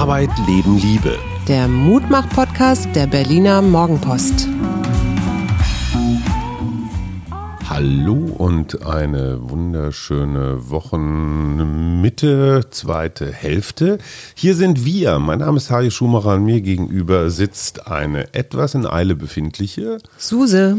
Arbeit, Leben, Liebe. Der Mutmach-Podcast der Berliner Morgenpost. Hallo und eine wunderschöne Wochenmitte, zweite Hälfte. Hier sind wir. Mein Name ist Harry Schumacher. An mir gegenüber sitzt eine etwas in Eile befindliche Suse.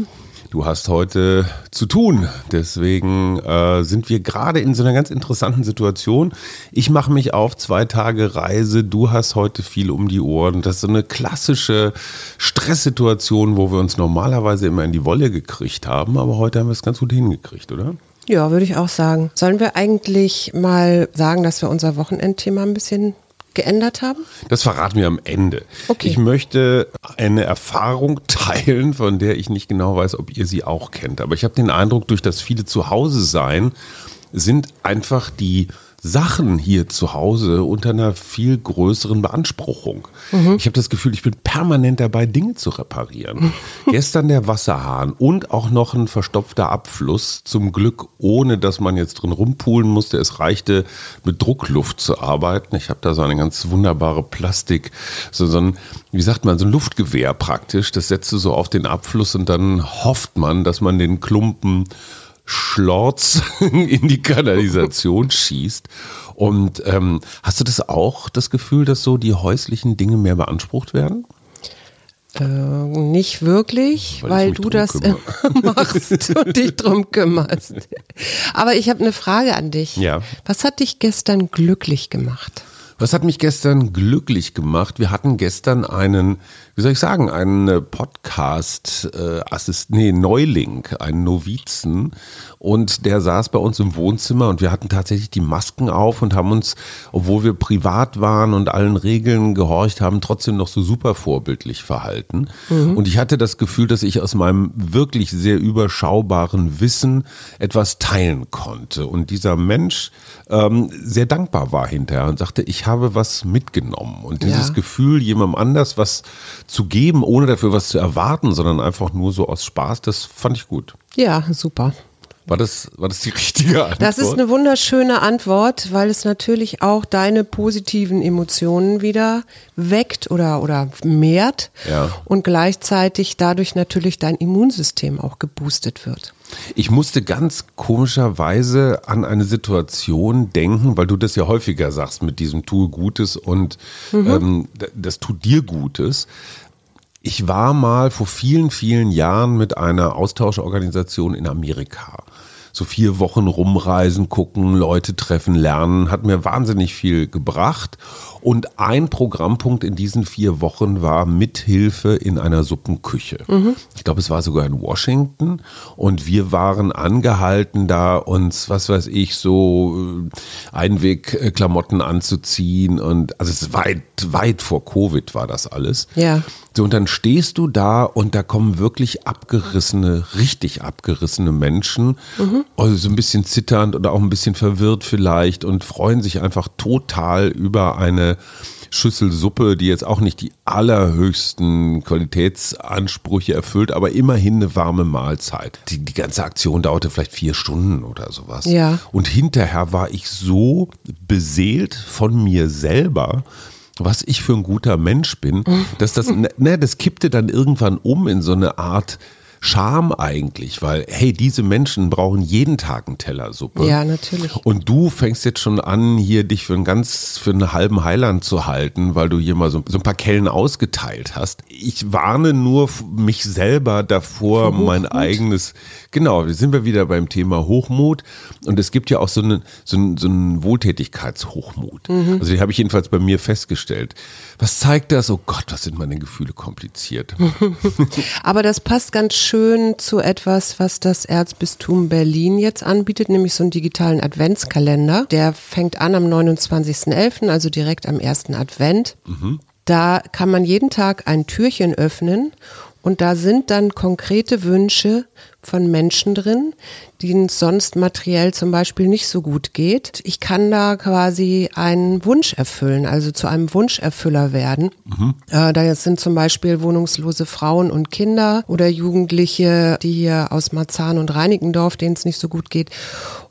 Du hast heute zu tun. Deswegen äh, sind wir gerade in so einer ganz interessanten Situation. Ich mache mich auf zwei Tage Reise. Du hast heute viel um die Ohren. Das ist so eine klassische Stresssituation, wo wir uns normalerweise immer in die Wolle gekriegt haben. Aber heute haben wir es ganz gut hingekriegt, oder? Ja, würde ich auch sagen. Sollen wir eigentlich mal sagen, dass wir unser Wochenendthema ein bisschen geändert haben? Das verraten wir am Ende. Okay. Ich möchte eine Erfahrung teilen, von der ich nicht genau weiß, ob ihr sie auch kennt. Aber ich habe den Eindruck, durch das viele zu Hause sein, sind einfach die Sachen hier zu Hause unter einer viel größeren Beanspruchung. Mhm. Ich habe das Gefühl, ich bin permanent dabei, Dinge zu reparieren. Gestern der Wasserhahn und auch noch ein verstopfter Abfluss, zum Glück ohne, dass man jetzt drin rumpulen musste. Es reichte, mit Druckluft zu arbeiten. Ich habe da so eine ganz wunderbare Plastik, so, so ein, wie sagt man, so ein Luftgewehr praktisch. Das setzt du so auf den Abfluss und dann hofft man, dass man den Klumpen Schlorz in die Kanalisation schießt. Und ähm, hast du das auch, das Gefühl, dass so die häuslichen Dinge mehr beansprucht werden? Äh, nicht wirklich, Weil weil, du das immer machst und dich drum kümmerst. Aber ich habe eine Frage an dich. Ja. Was hat dich gestern glücklich gemacht? Was hat mich gestern glücklich gemacht? Wir hatten gestern einen, wie soll ich sagen, einen äh, Podcast äh, Assist, nee, Neuling, einen Novizen und der saß bei uns im Wohnzimmer und wir hatten tatsächlich die Masken auf und haben uns, obwohl wir privat waren und allen Regeln gehorcht haben, trotzdem noch so super vorbildlich verhalten. Und ich hatte das Gefühl, dass ich aus meinem wirklich sehr überschaubaren Wissen etwas teilen konnte. Und dieser Mensch ähm, sehr dankbar war hinterher und sagte, ich habe was mitgenommen. Und dieses Ja. Gefühl, jemandem anders was zu geben, ohne dafür was zu erwarten, sondern einfach nur so aus Spaß, das fand ich gut. Ja, super. War das, war das die richtige Antwort? Das ist eine wunderschöne Antwort, weil es natürlich auch deine positiven Emotionen wieder weckt oder, oder mehrt Ja. und gleichzeitig dadurch natürlich dein Immunsystem auch geboostet wird. Ich musste ganz komischerweise an eine Situation denken, weil du das ja häufiger sagst mit diesem tue Gutes und ähm, d- das tut dir Gutes. Ich war mal vor vielen, vielen Jahren mit einer Austauschorganisation in Amerika. So vier Wochen rumreisen, gucken, Leute treffen, lernen, hat mir wahnsinnig viel gebracht. Und ein Programmpunkt in diesen vier Wochen war Mithilfe in einer Suppenküche. Ich glaube, es war sogar in Washington. Und wir waren angehalten, da uns, was weiß ich, so äh, Einwegklamotten anzuziehen. Und also es ist weit, weit vor Covid war das alles. Ja. So, und dann stehst du da und da kommen wirklich abgerissene, richtig abgerissene Menschen, also so ein bisschen zitternd oder auch ein bisschen verwirrt vielleicht und freuen sich einfach total über eine Schüssel Suppe, die jetzt auch nicht die allerhöchsten Qualitätsansprüche erfüllt, aber immerhin eine warme Mahlzeit. Die, die ganze Aktion dauerte vielleicht vier Stunden oder sowas. Ja. Und hinterher war ich so beseelt von mir selber, was ich für ein guter Mensch bin, dass das, ne, das kippte dann irgendwann um in so eine Art Scham eigentlich, weil, hey, diese Menschen brauchen jeden Tag einen Teller Suppe. Ja, natürlich. Und du fängst jetzt schon an, hier dich für einen ganz, für einen halben Heiland zu halten, weil du hier mal so, so ein paar Kellen ausgeteilt hast. Ich warne nur mich selber davor, Vor mein eigenes, genau, wir sind wir wieder beim Thema Hochmut. Und es gibt ja auch so einen, so einen, so einen Wohltätigkeitshochmut. Mhm. Also den habe ich jedenfalls bei mir festgestellt. Was zeigt das? Oh Gott, was sind meine Gefühle kompliziert. Aber das passt ganz schön zu etwas, was das Erzbistum Berlin jetzt anbietet, nämlich so einen digitalen Adventskalender. Der fängt an am 29.11., also direkt am ersten Advent. Da kann man jeden Tag ein Türchen öffnen und da sind dann konkrete Wünsche von Menschen drin, denen es sonst materiell zum Beispiel nicht so gut geht. Ich kann da quasi einen Wunsch erfüllen, also zu einem Wunscherfüller werden. Mhm. Äh, da sind zum Beispiel wohnungslose Frauen und Kinder oder Jugendliche, die hier aus Marzahn und Reinickendorf, denen es nicht so gut geht.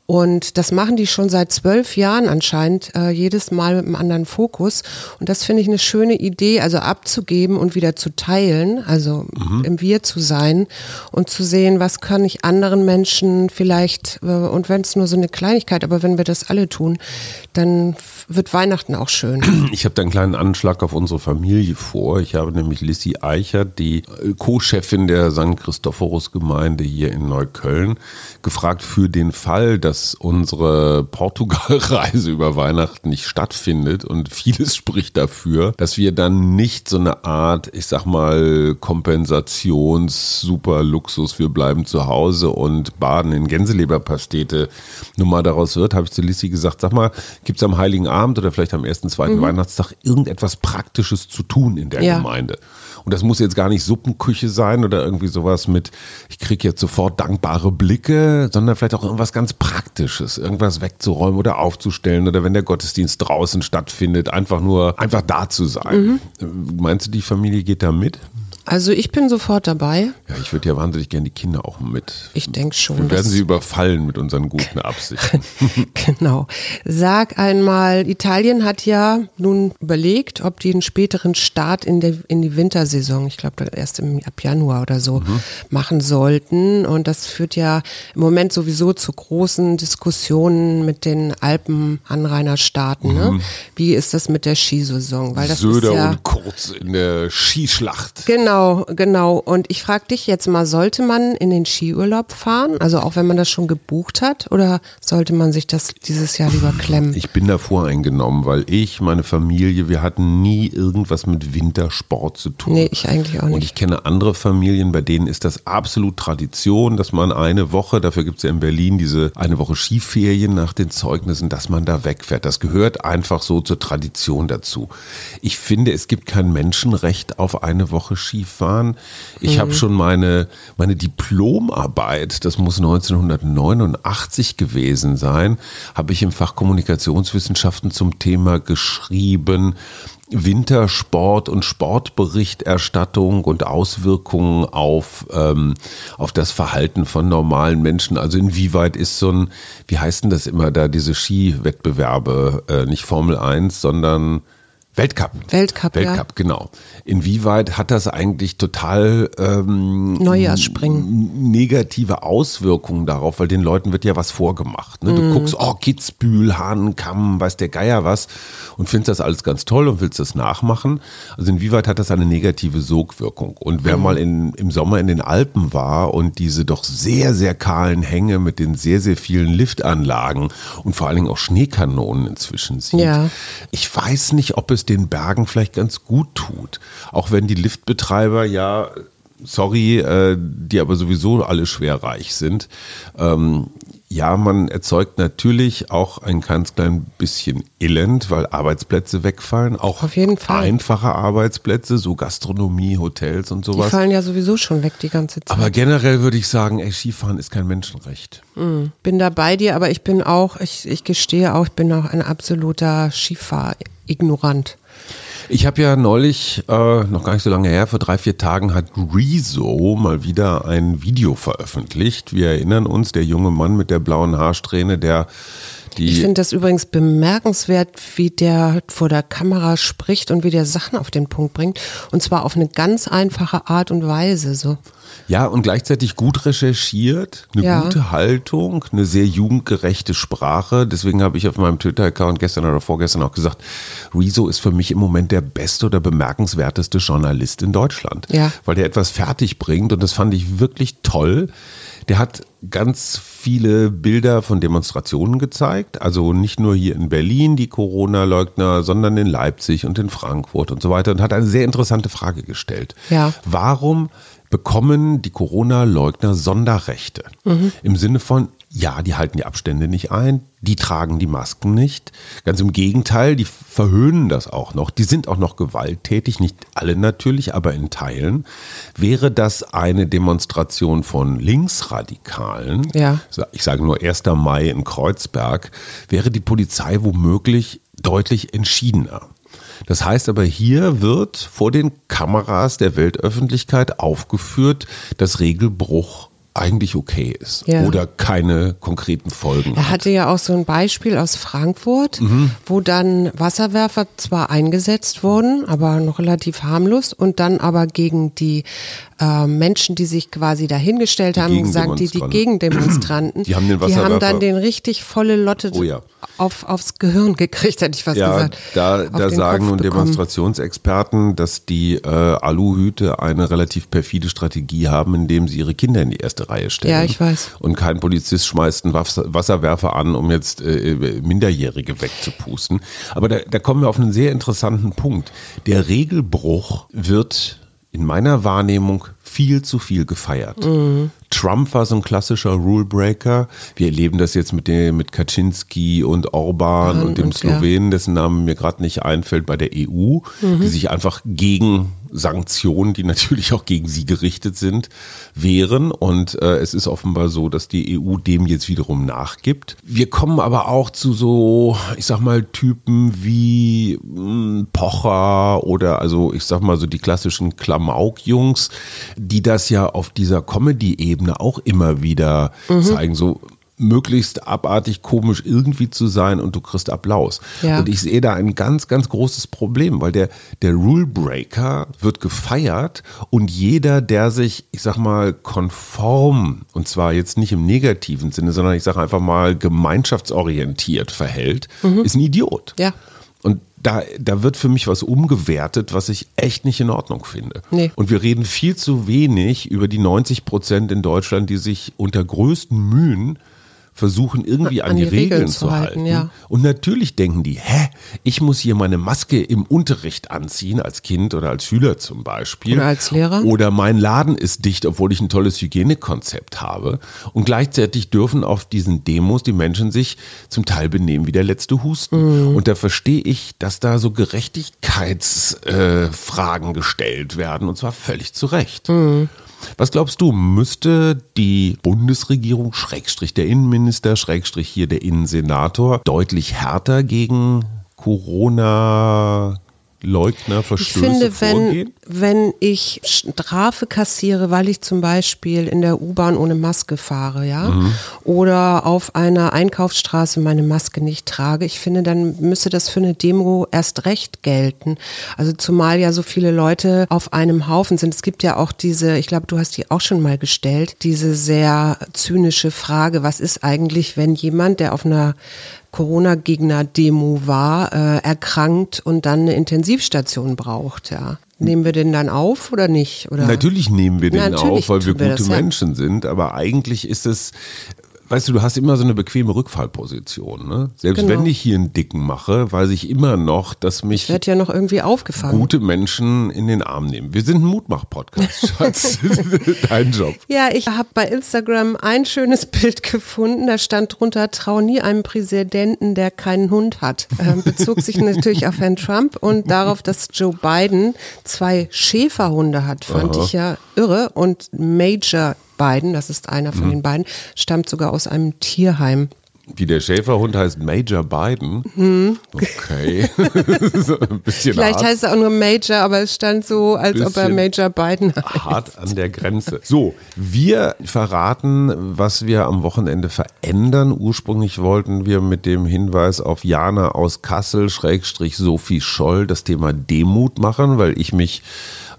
Und das machen die schon seit zwölf Jahren anscheinend, äh, jedes Mal mit einem anderen Fokus. Und das finde ich eine schöne Idee, also abzugeben und wieder zu teilen, also mhm. im Wir zu sein und zu sehen, was kann ich anderen Menschen vielleicht, äh, und wenn es nur so eine Kleinigkeit, aber wenn wir das alle tun, dann wird Weihnachten auch schön. Ich habe da einen kleinen Anschlag auf unsere Familie vor. Ich habe nämlich Lissy Eichert, die äh, Co-Chefin der St. Christophorus-Gemeinde hier in Neukölln, gefragt für den Fall, dass unsere Portugal-Reise über Weihnachten nicht stattfindet und vieles spricht dafür, dass wir dann nicht so eine Art, ich sag mal, Kompensations-Super-Luxus, wir bleiben zu Hause und baden in Gänseleberpastete Nummer daraus wird, habe ich zu Lissy gesagt, sag mal, gibt es am Heiligen Abend oder vielleicht am ersten, zweiten mhm. Weihnachtstag irgendetwas Praktisches zu tun in der ja. Gemeinde? Und das muss jetzt gar nicht Suppenküche sein oder irgendwie sowas mit, ich kriege jetzt sofort dankbare Blicke, sondern vielleicht auch irgendwas ganz Praktisches, irgendwas wegzuräumen oder aufzustellen oder wenn der Gottesdienst draußen stattfindet, einfach nur, einfach da zu sein. Mhm. Meinst du, die Familie geht da mit? Also ich bin sofort dabei. Ja, ich würde ja wahnsinnig gerne die Kinder auch mit. Ich denke schon. Wir werden sie überfallen mit unseren guten Absichten. genau. Sag einmal, Italien hat ja nun überlegt, ob die einen späteren Start in, der, in die Wintersaison, ich glaube erst im, ab Januar oder so, mhm. machen sollten. Und das führt ja im Moment sowieso zu großen Diskussionen mit den Alpenanrainerstaaten. Ne? Mhm. Ne? Wie ist das mit der Skisaison? Weil das Söder ist ja, und Kurz in der Skischlacht. Genau. Genau, genau. Und ich frage dich jetzt mal, sollte man in den Skiurlaub fahren? Also auch wenn man das schon gebucht hat? Oder sollte man sich das dieses Jahr lieber klemmen? Ich bin da voreingenommen, weil ich, meine Familie, wir hatten nie irgendwas mit Wintersport zu tun. Nee, ich eigentlich auch nicht. Und ich kenne andere Familien, bei denen ist das absolut Tradition, dass man eine Woche, dafür gibt es ja in Berlin diese eine Woche Skiferien nach den Zeugnissen, dass man da wegfährt. Das gehört einfach so zur Tradition dazu. Ich finde, es gibt kein Menschenrecht auf eine Woche Skifahren. Skifahren. Ich mhm. habe schon meine, meine Diplomarbeit, das muss 1989 gewesen sein, habe ich im Fach Kommunikationswissenschaften zum Thema geschrieben. Wintersport und Sportberichterstattung und Auswirkungen auf, ähm, auf das Verhalten von normalen Menschen. Also inwieweit ist so ein, wie heißt denn das immer da, diese Skiwettbewerbe, äh, nicht Formel 1, sondern Weltcup. Weltcup, Weltcup, ja. genau. Inwieweit hat das eigentlich total ähm, Neujahrsspringen. negative Auswirkungen darauf, weil den Leuten wird ja was vorgemacht. Ne? Du mm. guckst, oh, Kitzbühel, Hahnenkamm, weiß der Geier was und findest das alles ganz toll und willst das nachmachen. Also inwieweit hat das eine negative Sogwirkung? Und wer mm. mal in, im Sommer in den Alpen war und diese doch sehr, sehr kahlen Hänge mit den sehr, sehr vielen Liftanlagen und vor allen Dingen auch Schneekanonen inzwischen sieht, ja. ich weiß nicht, ob es es den Bergen vielleicht ganz gut tut. Auch wenn die Liftbetreiber ja, sorry, äh, die aber sowieso alle schwer reich sind. Ähm, ja, man erzeugt natürlich auch ein ganz klein bisschen Elend, weil Arbeitsplätze wegfallen. Auch Auf jeden Fall. einfache Arbeitsplätze, so Gastronomie, Hotels und sowas. Die fallen ja sowieso schon weg die ganze Zeit. Aber generell würde ich sagen, ey, Skifahren ist kein Menschenrecht. Mhm. Bin da bei dir, aber ich bin auch, ich, ich gestehe auch, ich bin auch ein absoluter Skifahr-Ignorant. Ich habe ja neulich, äh, noch gar nicht so lange her, vor drei, vier Tagen hat Rezo mal wieder ein Video veröffentlicht. Wir erinnern uns, der junge Mann mit der blauen Haarsträhne, der ich finde das übrigens bemerkenswert, wie der vor der Kamera spricht und wie der Sachen auf den Punkt bringt. Und zwar auf eine ganz einfache Art und Weise. So. Ja, und gleichzeitig gut recherchiert, eine ja. gute Haltung, eine sehr jugendgerechte Sprache. Deswegen habe ich auf meinem Twitter-Account gestern oder vorgestern auch gesagt, Rezo ist für mich im Moment der beste oder bemerkenswerteste Journalist in Deutschland. Ja. Weil der etwas fertig bringt und das fand ich wirklich toll. Der hat ganz viele Bilder von Demonstrationen gezeigt. Also nicht nur hier in Berlin die Corona-Leugner, sondern in Leipzig und in Frankfurt und so weiter. Und hat eine sehr interessante Frage gestellt. Ja. Warum bekommen die Corona-Leugner Sonderrechte? Mhm. Im Sinne von, ja, die halten die Abstände nicht ein, die tragen die Masken nicht. Ganz im Gegenteil, die verhöhnen das auch noch. Die sind auch noch gewalttätig, nicht alle natürlich, aber in Teilen. Wäre das eine Demonstration von Linksradikalen, ja. ich sage nur 1. Mai in Kreuzberg, wäre die Polizei womöglich deutlich entschiedener. Das heißt aber, hier wird vor den Kameras der Weltöffentlichkeit aufgefürt, dass Regelbruch eigentlich okay ist Ja. oder keine konkreten Folgen Er hat. hatte ja auch so ein Beispiel aus Frankfurt, wo dann Wasserwerfer zwar eingesetzt wurden, aber noch relativ harmlos und dann aber gegen die äh, Menschen, die sich quasi dahingestellt haben, gesagt, die, die Gegendemonstranten, Die haben den die haben Wasserwerfer- dann den richtig volle Lotte Oh ja. Auf, aufs Gehirn gekriegt, hätte ich fast Ja, gesagt. da, da sagen nun. Demonstrationsexperten, dass die äh, Aluhüte eine relativ perfide Strategie haben, indem sie ihre Kinder in die erste Reihe stellen. Ja, ich weiß. Und kein Polizist schmeißt einen Wasser- Wasserwerfer an, um jetzt äh, Minderjährige wegzupusten. Aber da, da kommen wir auf einen sehr interessanten Punkt. Der Regelbruch wird in meiner Wahrnehmung viel zu viel gefeiert. Mhm. Trump war so ein klassischer Rulebreaker. Wir erleben das jetzt mit, dem, mit Kaczynski und Orban Ja, und dem und ja. Slowenen, dessen Name mir gerade nicht einfällt, bei der EU, die sich einfach gegen Sanktionen, die natürlich auch gegen sie gerichtet sind, wehren. Und äh, es ist offenbar so, dass die EU dem jetzt wiederum nachgibt. Wir kommen aber auch zu so, ich sag mal, Typen wie mh, Pocher oder also ich sag mal so die klassischen Klamauk-Jungs, die das ja auf dieser Comedy-Ebene auch immer wieder zeigen. So möglichst abartig komisch irgendwie zu sein und du kriegst Applaus. Ja. Und ich sehe da ein ganz, ganz großes Problem, weil der, der Rulebreaker wird gefeiert und jeder, der sich, ich sag mal, konform, und zwar jetzt nicht im negativen Sinne, sondern ich sage einfach mal gemeinschaftsorientiert verhält, ist ein Idiot. Ja. Da, da wird für mich was umgewertet, was ich echt nicht in Ordnung finde. Nee. Und wir reden viel zu wenig über die 90 Prozent in Deutschland, die sich unter größten Mühen versuchen, irgendwie an, An die, die Regeln, Regeln zu halten. ja. Und natürlich denken die, hä, ich muss hier meine Maske im Unterricht anziehen, als Kind oder als Schüler zum Beispiel. Oder als Lehrer. Oder mein Laden ist dicht, obwohl ich ein tolles Hygienekonzept habe. Und gleichzeitig dürfen auf diesen Demos die Menschen sich zum Teil benehmen wie der letzte Husten. Mhm. Und da verstehe ich, dass da so Gerechtigkeitsfragen äh, gestellt werden. Und zwar völlig zu Recht. Mhm. Was glaubst du, müsste die Bundesregierung, Schrägstrich der Innenminister, Schrägstrich hier der Innensenator, deutlich härter gegen Corona Leugner, Ich Verstöße finde, wenn, vorgehen? wenn ich Strafe kassiere, weil ich zum Beispiel in der U-Bahn ohne Maske fahre, ja, Mhm. oder auf einer Einkaufsstraße meine Maske nicht trage, ich finde, dann müsste das für eine Demo erst recht gelten. Also zumal ja so viele Leute auf einem Haufen sind. Es gibt ja auch diese, ich glaube, du hast die auch schon mal gestellt, diese sehr zynische Frage, was ist eigentlich, wenn jemand, der auf einer Corona-Gegner-Demo war, äh, erkrankt und dann eine Intensivstation braucht, ja. Nehmen wir den dann auf oder nicht? Oder? Natürlich nehmen wir den Natürlich auf, weil wir wir gute das, ja. Menschen sind, aber eigentlich ist es, weißt du, du hast immer so eine bequeme Rückfallposition. Ne? Selbst Genau. wenn ich hier einen Dicken mache, weiß ich immer noch, dass mich Wird ja noch irgendwie aufgefangen. gute Menschen in den Arm nehmen. Wir sind ein Mutmach-Podcast, Schatz. Dein Job. Ja, ich habe bei Instagram ein schönes Bild gefunden. Da stand drunter, trau nie einem Präsidenten, der keinen Hund hat. Ähm, bezog sich natürlich auf Herrn Trump und darauf, dass Joe Biden zwei Schäferhunde hat, fand ich ja irre. Und Major Biden, das ist einer Mhm. von den beiden, stammt sogar aus einem Tierheim. Wie der Schäferhund heißt Major Biden. Okay. Mhm. Vielleicht hart. heißt er auch nur Major, aber es stand so, als ob er Major Biden heißt. hart an der Grenze. So, wir verraten, was wir am Wochenende verändern. Ursprünglich wollten wir mit dem Hinweis auf Jana aus Kassel, Schrägstrich Sophie Scholl, das Thema Demut machen, weil ich mich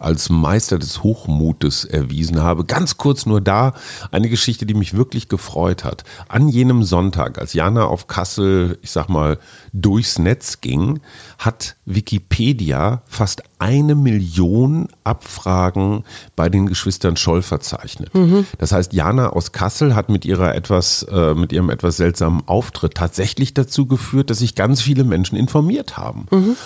als Meister des Hochmutes erwiesen habe. Ganz kurz nur da eine Geschichte, die mich wirklich gefreut hat. An jenem Sonntag, als Jana auf Kassel, ich sag mal, durchs Netz ging, hat Wikipedia fast eine Million Abfragen bei den Geschwistern Scholl verzeichnet. Das heißt, Jana aus Kassel hat mit ihrer etwas, äh, mit ihrem etwas seltsamen Auftritt tatsächlich dazu geführt, dass sich ganz viele Menschen informiert haben.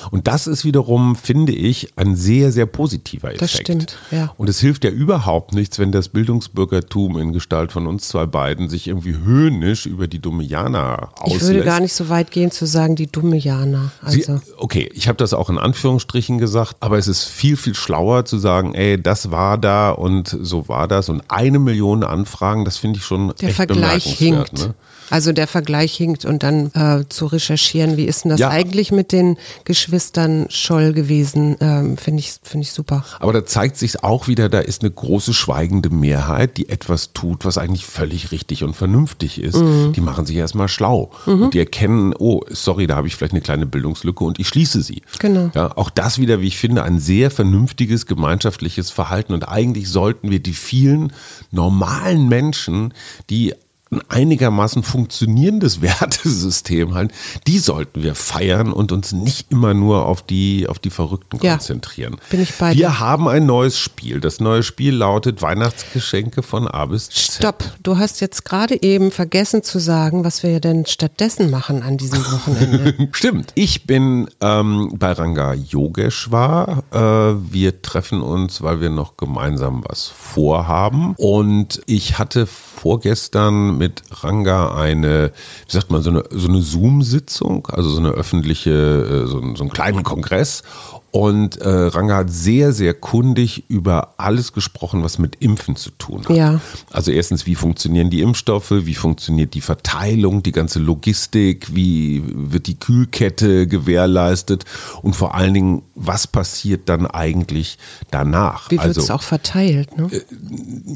Und das ist wiederum, finde ich, ein sehr, sehr positiver Effekt. Das stimmt, ja. Und es hilft ja überhaupt nichts, wenn das Bildungsbürgertum in Gestalt von uns zwei beiden sich irgendwie höhnisch über die dumme Jana auslässt. Ich würde gar nicht so weit gehen zu sagen, die dumme Jana. Sie, Also, okay, ich habe das auch in Anführungsstrichen gesagt, aber es ist viel, viel schlauer zu sagen, ey, das war da und so war das und eine Million Anfragen, das finde ich schon der echt Vergleich hinkt. Ne? Also der Vergleich hinkt und dann äh, zu recherchieren, wie ist denn das Ja. eigentlich mit den Geschwistern Scholl gewesen, ähm, finde ich, finde ich super. Aber da zeigt sich auch wieder, da ist eine große schweigende Mehrheit, die etwas tut, was eigentlich völlig richtig und vernünftig ist. Mhm. Die machen sich erstmal schlau und die erkennen, oh, sorry, da habe ich vielleicht eine kleine Bildungslücke und ich schließe sie. Genau. Ja, auch das wieder, wie ich finde, ein sehr vernünftiges gemeinschaftliches Verhalten und eigentlich sollten wir die vielen normalen Menschen, die ein einigermaßen funktionierendes Wertesystem halt, die sollten wir feiern und uns nicht immer nur auf die, auf die Verrückten Ja, konzentrieren. bin ich bei wir dir. haben ein neues Spiel. Das neue Spiel lautet Weihnachtsgeschenke von A bis Z. Stopp, du hast jetzt gerade eben vergessen zu sagen, was wir denn stattdessen machen an diesem Wochenende. Stimmt. Ich bin ähm, bei Ranga Yogeshwar. Äh, wir treffen uns, weil wir noch gemeinsam was vorhaben. Und ich hatte vorgestern mit Ranga eine, wie sagt man, so eine, so eine Zoom-Sitzung, also so eine öffentliche, äh, so, einen- so einen kleinen Kongress. Und äh, Ranga hat sehr, sehr kundig über alles gesprochen, was mit Impfen zu tun hat. Ja. Also erstens, wie funktionieren die Impfstoffe, wie funktioniert die Verteilung, die ganze Logistik, wie wird die Kühlkette gewährleistet und vor allen Dingen, was passiert dann eigentlich danach? Wie wird es also auch verteilt? Ne?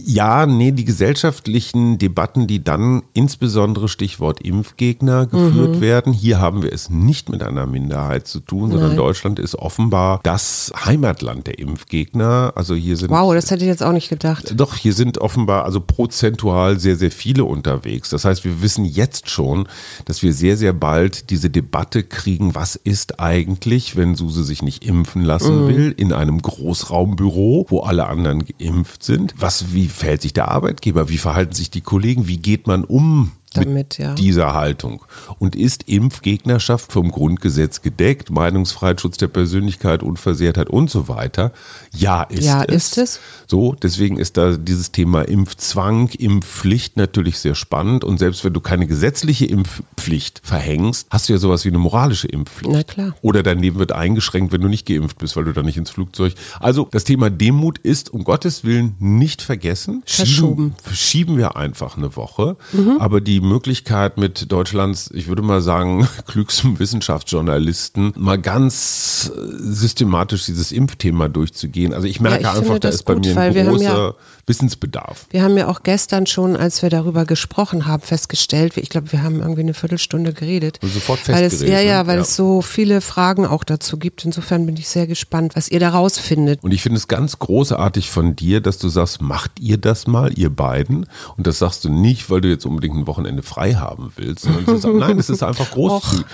ja, nee, die gesellschaftlichen Debatten, die dann insbesondere Stichwort Impfgegner geführt Mhm. werden, hier haben wir es nicht mit einer Minderheit zu tun, sondern Nein. Deutschland ist offenbar das Heimatland der Impfgegner. Also hier sind Wow, das hätte ich jetzt auch nicht gedacht. doch, hier sind offenbar also prozentual sehr, sehr viele unterwegs. Das heißt, wir wissen jetzt schon, dass wir sehr, sehr bald diese Debatte kriegen, was ist eigentlich, wenn Suse sich nicht impfen lassen will, in einem Großraumbüro, wo alle anderen geimpft sind. Was, wie verhält sich der Arbeitgeber? Wie verhalten sich die Kollegen? Wie geht man um? Damit, ja. dieser Haltung. Und ist Impfgegnerschaft vom Grundgesetz gedeckt? Meinungsfreiheit, Schutz der Persönlichkeit, Unversehrtheit und so weiter? Ja, ist Ja, es. ist es. So, deswegen ist da dieses Thema Impfzwang, Impfpflicht natürlich sehr spannend. Und selbst wenn du keine gesetzliche Impfpflicht verhängst, hast du ja sowas wie eine moralische Impfpflicht. Na klar. Oder dein Leben wird eingeschränkt, wenn du nicht geimpft bist, weil du dann nicht ins Flugzeug. Also das Thema Demut ist um Gottes Willen nicht vergessen. Verschoben. Schieben, schieben wir einfach eine Woche. Mhm. Aber die Möglichkeit mit Deutschlands, ich würde mal sagen, klügsten Wissenschaftsjournalisten, mal ganz systematisch dieses Impfthema durchzugehen. Also ich merke ich einfach, da ist bei gut, mir weil ein großer ja- Wissensbedarf. Wir haben ja auch gestern schon, als wir darüber gesprochen haben, festgestellt, ich glaube, wir haben irgendwie eine Viertelstunde geredet. Und sofort festgeredet, Ja, ja, ne? weil Ja. es so viele Fragen auch dazu gibt. Insofern bin ich sehr gespannt, was ihr da rausfindet. Und ich finde es ganz großartig von dir, dass du sagst, macht ihr das mal, ihr beiden? Und das sagst du nicht, weil du jetzt unbedingt ein Wochenende frei haben willst. Ist, nein, es ist einfach großzügig.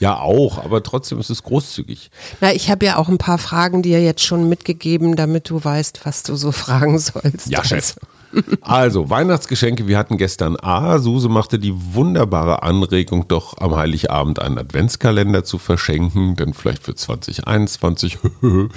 Ja, auch, aber trotzdem ist es großzügig. Na, ich habe ja auch ein paar Fragen dir jetzt schon mitgegeben, damit du weißt, was du so fragen sollst. Ja, Chef. Also, Weihnachtsgeschenke, wir hatten gestern A, Suse machte die wunderbare Anregung, doch am Heiligabend einen Adventskalender zu verschenken, denn vielleicht für 2021.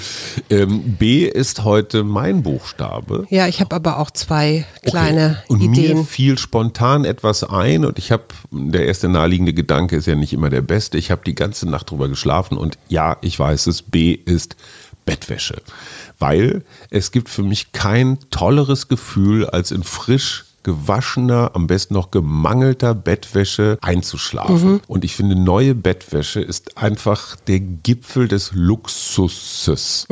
ähm, B ist heute mein Buchstabe. Ja, ich habe aber auch zwei kleine und Ideen. mir fiel spontan etwas ein und ich habe, der erste naheliegende Gedanke ist ja nicht immer der beste. Ich habe die ganze Nacht drüber geschlafen und ja, ich weiß es, B ist Bettwäsche. Weil es gibt für mich kein tolleres Gefühl, als in frisch gewaschener, am besten noch gemangelter Bettwäsche einzuschlafen. Und ich finde, neue Bettwäsche ist einfach der Gipfel des Luxuses.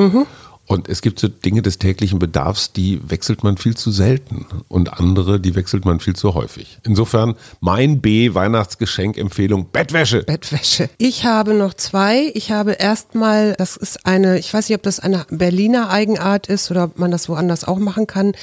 Und es gibt so Dinge des täglichen Bedarfs, die wechselt man viel zu selten. Und andere, die wechselt man viel zu häufig. Insofern mein B-Weihnachtsgeschenk-Empfehlung Bettwäsche. Bettwäsche. Ich habe noch zwei. Ich habe erstmal, das ist eine, ich weiß nicht, ob das eine Berliner Eigenart ist oder ob man das woanders auch machen kann,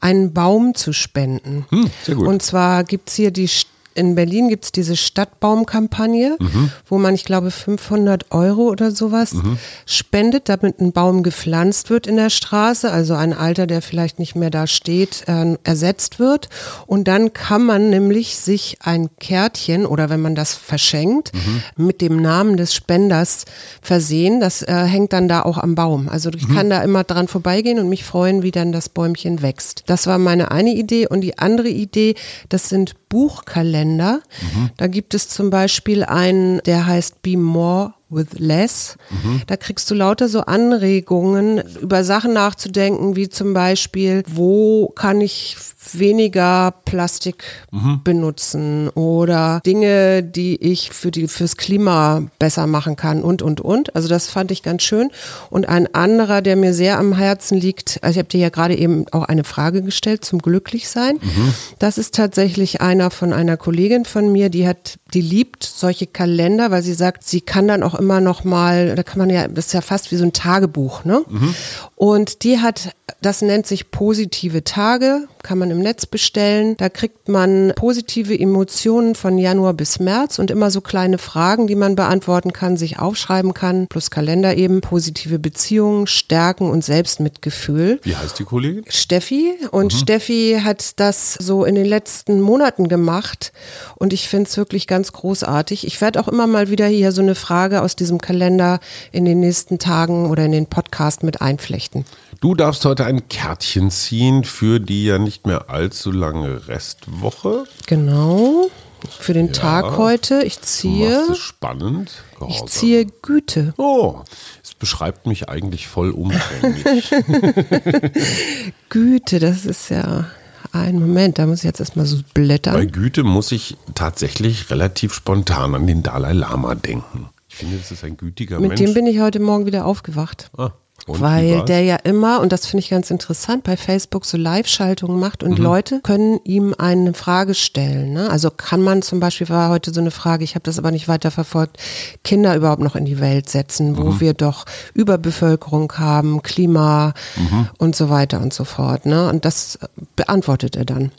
einen Baum zu spenden. Hm, sehr gut. Und zwar gibt's hier die St- in Berlin gibt es diese Stadtbaumkampagne, mhm. wo man, ich glaube, 500 Euro oder sowas mhm. spendet, damit ein Baum gepflanzt wird in der Straße, also ein Alter, der vielleicht nicht mehr da steht, äh, ersetzt wird. Und dann kann man nämlich sich ein Kärtchen oder wenn man das verschenkt, mhm. mit dem Namen des Spenders versehen. Das äh, hängt dann da auch am Baum. Also ich kann da immer dran vorbeigehen und mich freuen, wie dann das Bäumchen wächst. Das war meine eine Idee. Und die andere Idee, das sind Buchkalender. Mhm. Da gibt es zum Beispiel einen, der heißt Be More with Less. Mhm. Da kriegst du lauter so Anregungen, über Sachen nachzudenken, wie zum Beispiel, wo kann ich weniger Plastik mhm. benutzen oder Dinge, die ich für die, fürs Klima besser machen kann und, und, und. Also das fand ich ganz schön. Und ein anderer, der mir sehr am Herzen liegt, also ich habe dir ja gerade eben auch eine Frage gestellt zum Glücklichsein. Mhm. Das ist tatsächlich einer von einer Kollegin von mir, die hat, die liebt solche Kalender, weil sie sagt, sie kann dann auch immer noch mal, da kann man ja, das ist ja fast wie so ein Tagebuch, ne? Mhm. Und die hat, das nennt sich positive Tage, kann man im Netz bestellen. Da kriegt man positive Emotionen von Januar bis März und immer so kleine Fragen, die man beantworten kann, sich aufschreiben kann, plus Kalender eben, positive Beziehungen, Stärken und Selbstmitgefühl. Wie heißt die Kollegin? Steffi. Und mhm. Steffi hat das so in den letzten Monaten gemacht und ich finde es wirklich ganz großartig. Ich werde auch immer mal wieder hier so eine Frage aus diesem Kalender in den nächsten Tagen oder in den Podcast mit einflechten. Du darfst heute ein Kärtchen ziehen für die ja nicht mehr allzu lange Restwoche. Genau. Für den ja, Tag heute. Ich ziehe. Du es spannend. Gehorsam. Ich ziehe Güte. Oh, es beschreibt mich eigentlich voll umfänglich. Güte, das ist ja. Ein Moment, da muss ich jetzt erstmal so blättern. Bei Güte muss ich tatsächlich relativ spontan an den Dalai Lama denken. Ich finde, das ist ein gütiger Mit Mensch. Mit dem bin ich heute Morgen wieder aufgewacht. Ah. Und weil der ja immer, und das finde ich ganz interessant, bei Facebook so Live-Schaltungen macht und mhm. Leute können ihm eine Frage stellen. Ne? Also kann man zum Beispiel, war heute so eine Frage, ich habe das aber nicht weiter verfolgt, Kinder überhaupt noch in die Welt setzen, wo mhm. wir doch Überbevölkerung haben, Klima mhm. und so weiter und so fort. Ne? Und das beantwortet er dann.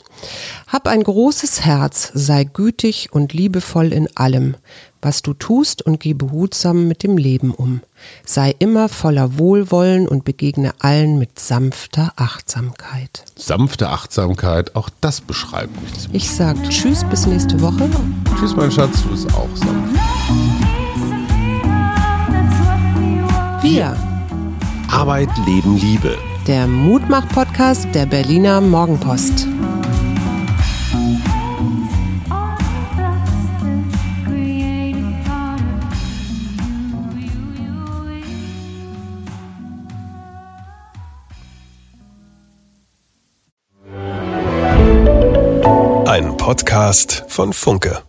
Hab ein großes Herz, sei gütig und liebevoll in allem was du tust und geh behutsam mit dem Leben um. Sei immer voller Wohlwollen und begegne allen mit sanfter Achtsamkeit. Sanfte Achtsamkeit, auch das beschreibt mich ziemlich. Ich sag Tschüss, bis nächste Woche. Tschüss, mein Schatz, du bist auch sanft. Wir. Arbeit, Leben, Liebe. Der Mutmach-Podcast der Berliner Morgenpost. Podcast von Funke.